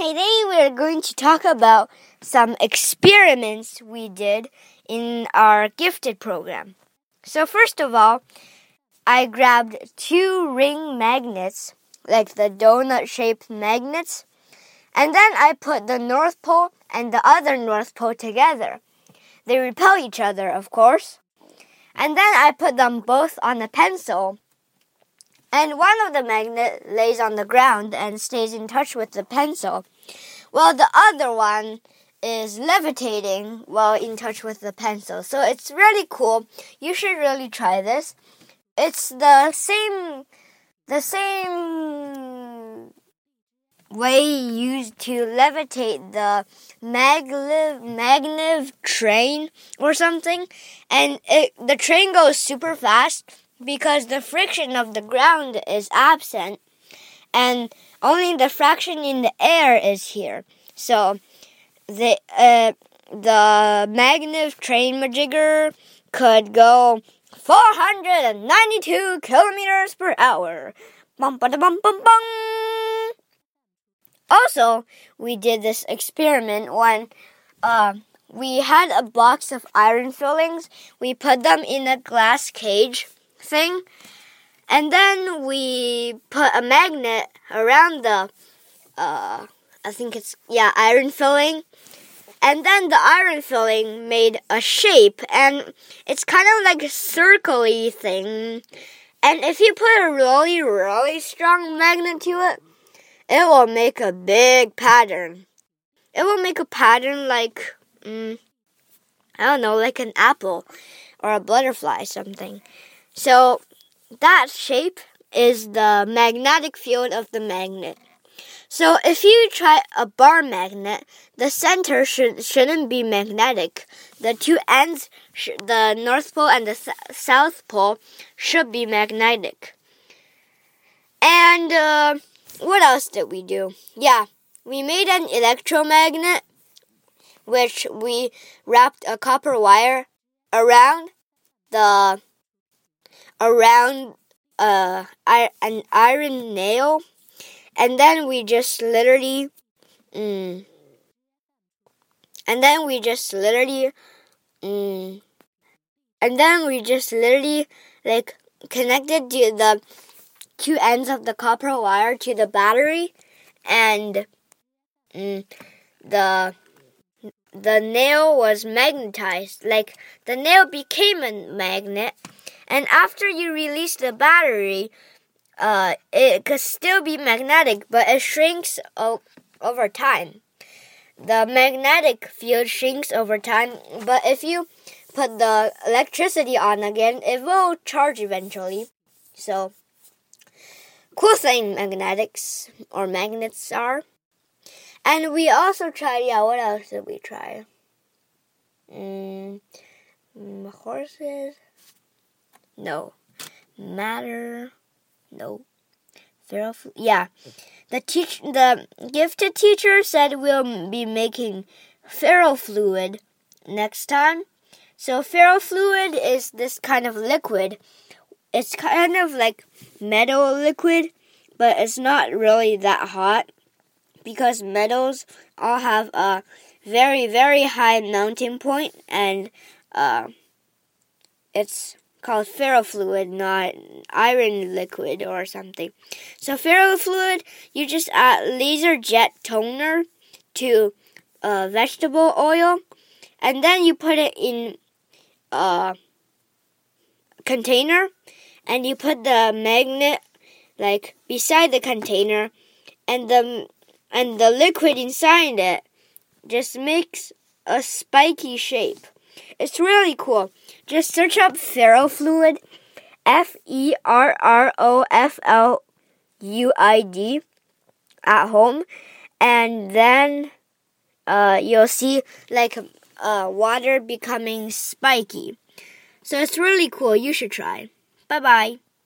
Today we're going to talk about some experiments we did in our gifted program. So, first of all, I grabbed two ring magnets, like the donut shaped magnets, and then I put the North Pole and the other North Pole together. They repel each other, of course. And then I put them both on a pencil. And one of the magnet lays on the ground and stays in touch with the pencil, while the other one is levitating while in touch with the pencil. So it's really cool. You should really try this. It's the same the same way used to levitate the maglev magnev train or something and it, the train goes super fast because the friction of the ground is absent and only the fraction in the air is here so the uh, the magnev train majigger could go 492 kilometers per hour bum, bum, bum, bum, bum. Also, we did this experiment when uh, we had a box of iron fillings. We put them in a glass cage thing, and then we put a magnet around the, uh, I think it's, yeah, iron filling. And then the iron filling made a shape, and it's kind of like a circly thing. And if you put a really, really strong magnet to it, it will make a big pattern. It will make a pattern like, mm, I don't know, like an apple or a butterfly, something. So that shape is the magnetic field of the magnet. So if you try a bar magnet, the center should shouldn't be magnetic. The two ends, the north pole and the south pole, should be magnetic. And uh, what else did we do? Yeah, we made an electromagnet, which we wrapped a copper wire around the around uh an iron nail, and then we just literally, mm, and then we just literally, mm, and then we just literally like connected to the two ends of the copper wire to the battery, and mm, the the nail was magnetized. Like the nail became a magnet, and after you release the battery, uh, it could still be magnetic, but it shrinks over time. The magnetic field shrinks over time, but if you put the electricity on again, it will charge eventually. So cool thing magnetics or magnets are. And we also tried, yeah, what else did we try? Mm, mm, horses? No. Matter? No. Feral yeah. The teach the gifted teacher said we'll be making ferrofluid next time. So ferrofluid is this kind of liquid it's kind of like metal liquid, but it's not really that hot because metals all have a very very high melting point and uh, it's called ferrofluid, not iron liquid or something. So ferrofluid, you just add laser jet toner to uh, vegetable oil, and then you put it in a container and you put the magnet like beside the container and the and the liquid inside it just makes a spiky shape. It's really cool. Just search up ferrofluid F E R R O F L U I D at home and then uh, you'll see like uh, water becoming spiky. So it's really cool. You should try. Bye bye.